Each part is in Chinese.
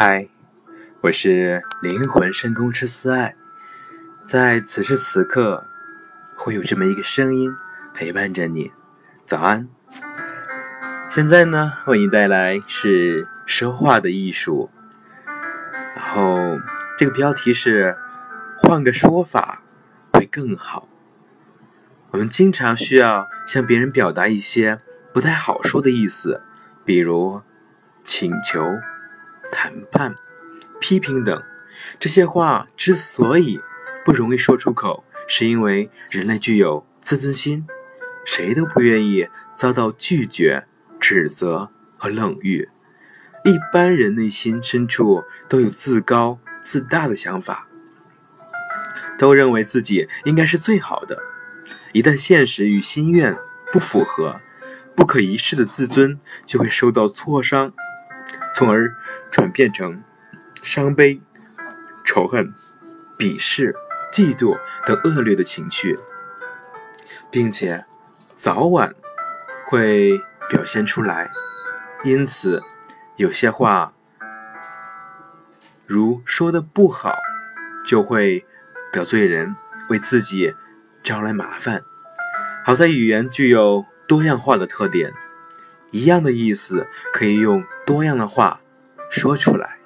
嗨，我是灵魂深空师思爱，在此时此刻，会有这么一个声音陪伴着你。早安！现在呢，为你带来是说话的艺术，然后这个标题是换个说法会更好。我们经常需要向别人表达一些不太好说的意思，比如请求。谈判、批评等这些话之所以不容易说出口，是因为人类具有自尊心，谁都不愿意遭到拒绝、指责和冷遇。一般人内心深处都有自高自大的想法，都认为自己应该是最好的。一旦现实与心愿不符合，不可一世的自尊就会受到挫伤。从而转变成伤悲、仇恨、鄙视、嫉妒等恶劣的情绪，并且早晚会表现出来。因此，有些话如说的不好，就会得罪人，为自己招来麻烦。好在语言具有多样化的特点。一样的意思可以用多样的话说出来，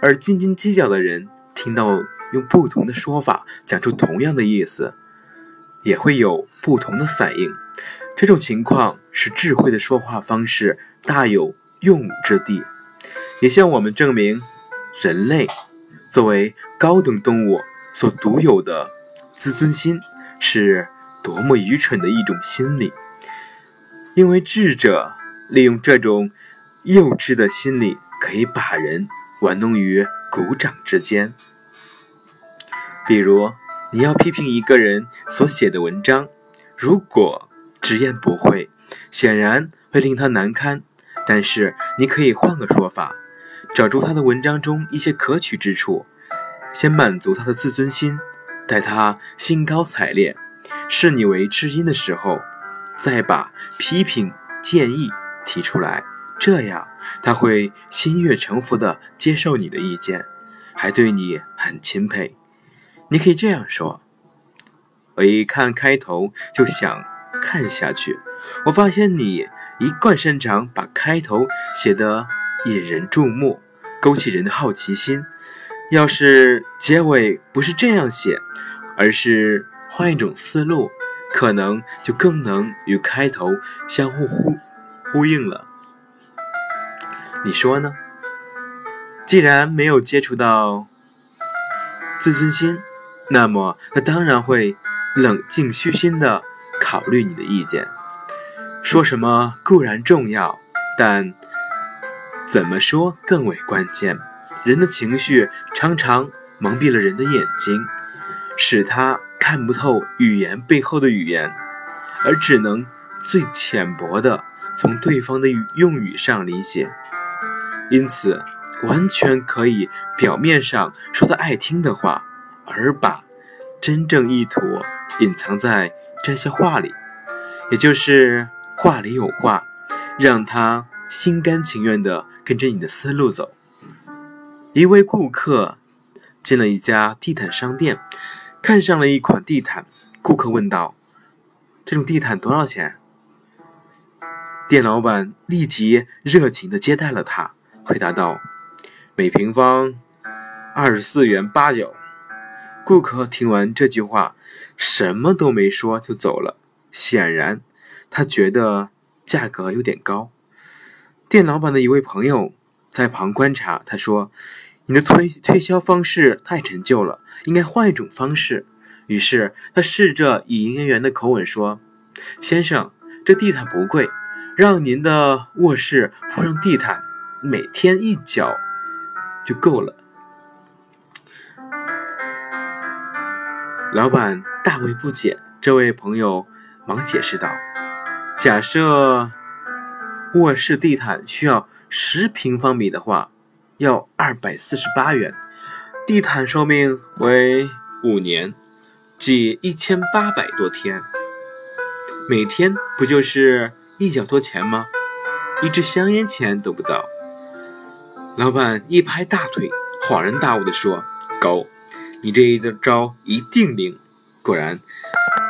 而斤斤计较的人听到用不同的说法讲出同样的意思，也会有不同的反应。这种情况使智慧的说话方式大有用武之地，也向我们证明，人类作为高等动物所独有的自尊心是多么愚蠢的一种心理。因为智者利用这种幼稚的心理，可以把人玩弄于股掌之间。比如，你要批评一个人所写的文章，如果直言不讳，显然会令他难堪。但是，你可以换个说法，找出他的文章中一些可取之处，先满足他的自尊心，待他兴高采烈，视你为知音的时候。再把批评建议提出来，这样他会心悦诚服地接受你的意见，还对你很钦佩。你可以这样说：“我一看开头就想看下去，我发现你一贯擅长把开头写得引人注目，勾起人的好奇心。要是结尾不是这样写，而是换一种思路。”可能就更能与开头相互呼呼应了，你说呢？既然没有接触到自尊心，那么他当然会冷静虚心的考虑你的意见。说什么固然重要，但怎么说更为关键。人的情绪常常蒙蔽了人的眼睛，使他。看不透语言背后的语言，而只能最浅薄的从对方的用语上理解，因此完全可以表面上说他爱听的话，而把真正意图隐藏在这些话里，也就是话里有话，让他心甘情愿地跟着你的思路走。一位顾客进了一家地毯商店。看上了一款地毯，顾客问道：“这种地毯多少钱？”店老板立即热情地接待了他，回答道：“每平方二十四元八角。”顾客听完这句话，什么都没说就走了。显然，他觉得价格有点高。店老板的一位朋友在旁观察，他说。你的推推销方式太陈旧了，应该换一种方式。于是他试着以营业员的口吻说：“先生，这地毯不贵，让您的卧室铺上地毯，每天一脚就够了。”老板大为不解，这位朋友忙解释道：“假设卧室地毯需要十平方米的话。”要二百四十八元，地毯寿命为五年，即一千八百多天。每天不就是一角多钱吗？一支香烟钱都不到。老板一拍大腿，恍然大悟地说：“狗，你这一招一定灵。”果然，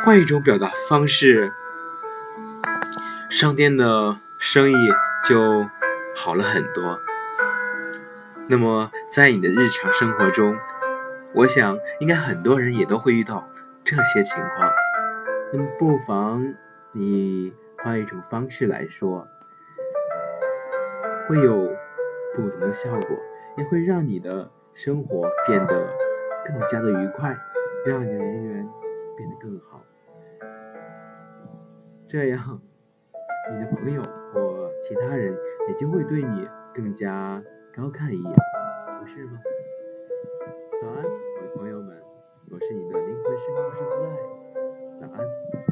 换一种表达方式，商店的生意就好了很多。那么，在你的日常生活中，我想应该很多人也都会遇到这些情况。那么，不妨你换一种方式来说。会有不同的效果，也会让你的生活变得更加的愉快，让你的人缘变得更好。这样，你的朋友或其他人也就会对你更加高看一眼不是吗？早安，我的朋友们，我是你的灵魂，声音是慈爱。早安。